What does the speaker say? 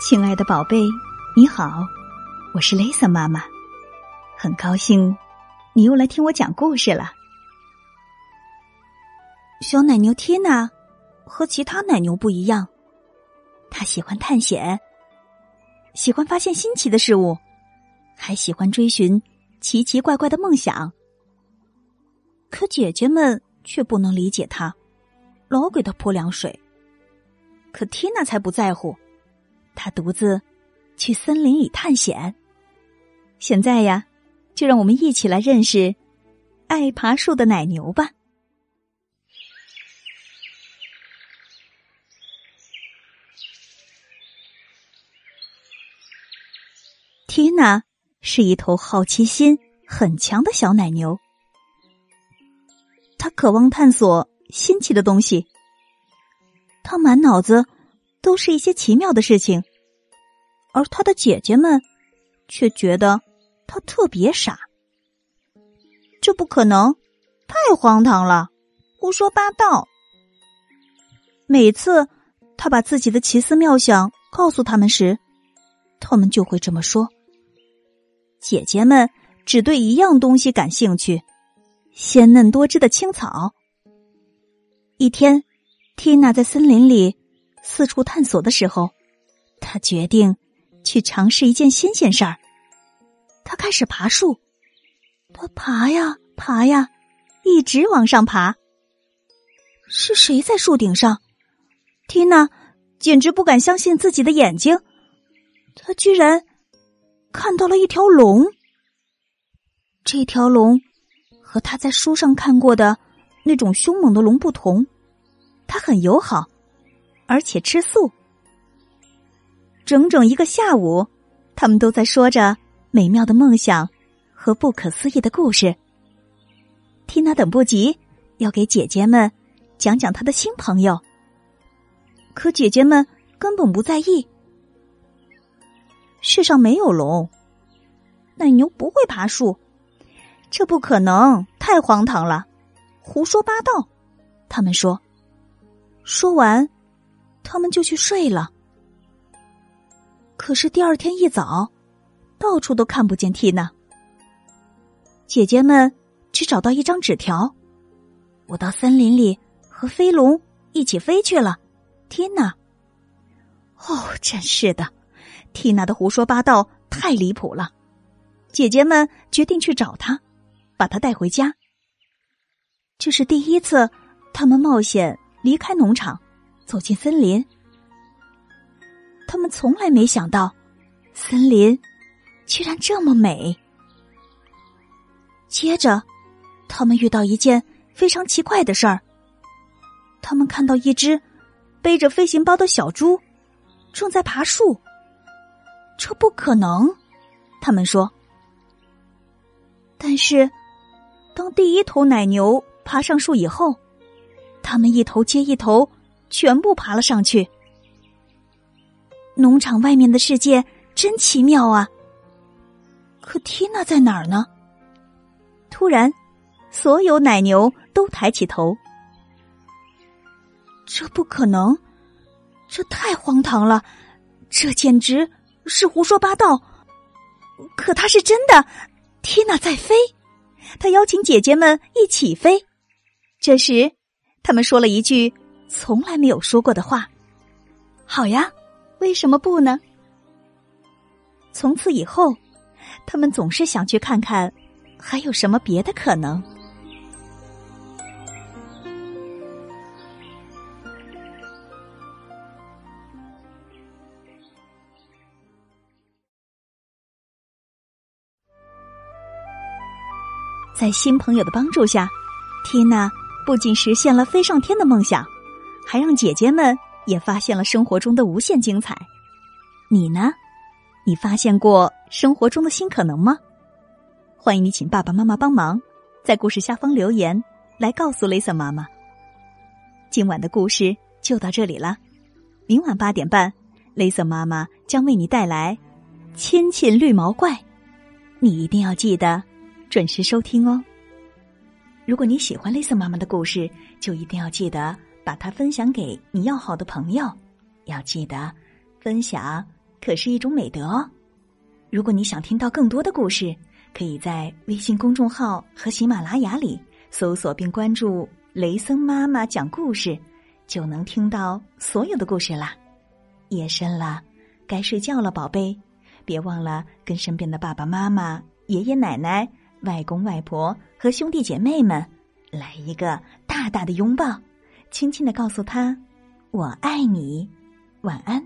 亲爱的宝贝，你好，我是 Lisa 妈妈，很高兴你又来听我讲故事了。小奶牛缇娜和其他奶牛不一样，它喜欢探险，喜欢发现新奇的事物，还喜欢追寻奇奇怪怪的梦想。可姐姐们却不能理解它，老给它泼凉水。可缇娜才不在乎。他独自去森林里探险。现在呀，就让我们一起来认识爱爬树的奶牛吧。缇娜是一头好奇心很强的小奶牛，它渴望探索新奇的东西，她满脑子。都是一些奇妙的事情，而他的姐姐们却觉得他特别傻。这不可能，太荒唐了，胡说八道。每次他把自己的奇思妙想告诉他们时，他们就会这么说。姐姐们只对一样东西感兴趣：鲜嫩多汁的青草。一天，缇娜在森林里。四处探索的时候，他决定去尝试一件新鲜事儿。他开始爬树，他爬呀爬呀，一直往上爬。是谁在树顶上？缇娜简直不敢相信自己的眼睛，他居然看到了一条龙。这条龙和他在书上看过的那种凶猛的龙不同，它很友好。而且吃素，整整一个下午，他们都在说着美妙的梦想和不可思议的故事。缇娜等不及要给姐姐们讲讲她的新朋友，可姐姐们根本不在意。世上没有龙，奶牛不会爬树，这不可能，太荒唐了，胡说八道。他们说，说完。他们就去睡了。可是第二天一早，到处都看不见缇娜。姐姐们只找到一张纸条：“我到森林里和飞龙一起飞去了。”缇娜，哦，真是的，缇娜的胡说八道太离谱了。姐姐们决定去找她，把她带回家。这是第一次，他们冒险离开农场。走进森林，他们从来没想到，森林居然这么美。接着，他们遇到一件非常奇怪的事儿。他们看到一只背着飞行包的小猪正在爬树，这不可能，他们说。但是，当第一头奶牛爬上树以后，他们一头接一头。全部爬了上去。农场外面的世界真奇妙啊！可缇娜在哪儿呢？突然，所有奶牛都抬起头。这不可能，这太荒唐了，这简直是胡说八道。可它是真的，缇娜在飞，她邀请姐姐们一起飞。这时，他们说了一句。从来没有说过的话，好呀，为什么不呢？从此以后，他们总是想去看看，还有什么别的可能。在新朋友的帮助下，缇娜不仅实现了飞上天的梦想。还让姐姐们也发现了生活中的无限精彩。你呢？你发现过生活中的新可能吗？欢迎你请爸爸妈妈帮忙，在故事下方留言来告诉雷森妈妈。今晚的故事就到这里了，明晚八点半，雷森妈妈将为你带来《亲亲绿毛怪》，你一定要记得准时收听哦。如果你喜欢雷森妈妈的故事，就一定要记得。把它分享给你要好的朋友，要记得分享可是一种美德哦。如果你想听到更多的故事，可以在微信公众号和喜马拉雅里搜索并关注“雷森妈妈讲故事”，就能听到所有的故事啦。夜深了，该睡觉了，宝贝，别忘了跟身边的爸爸妈妈、爷爷奶奶、外公外婆和兄弟姐妹们来一个大大的拥抱，轻轻的告诉他：“我爱你。”晚安。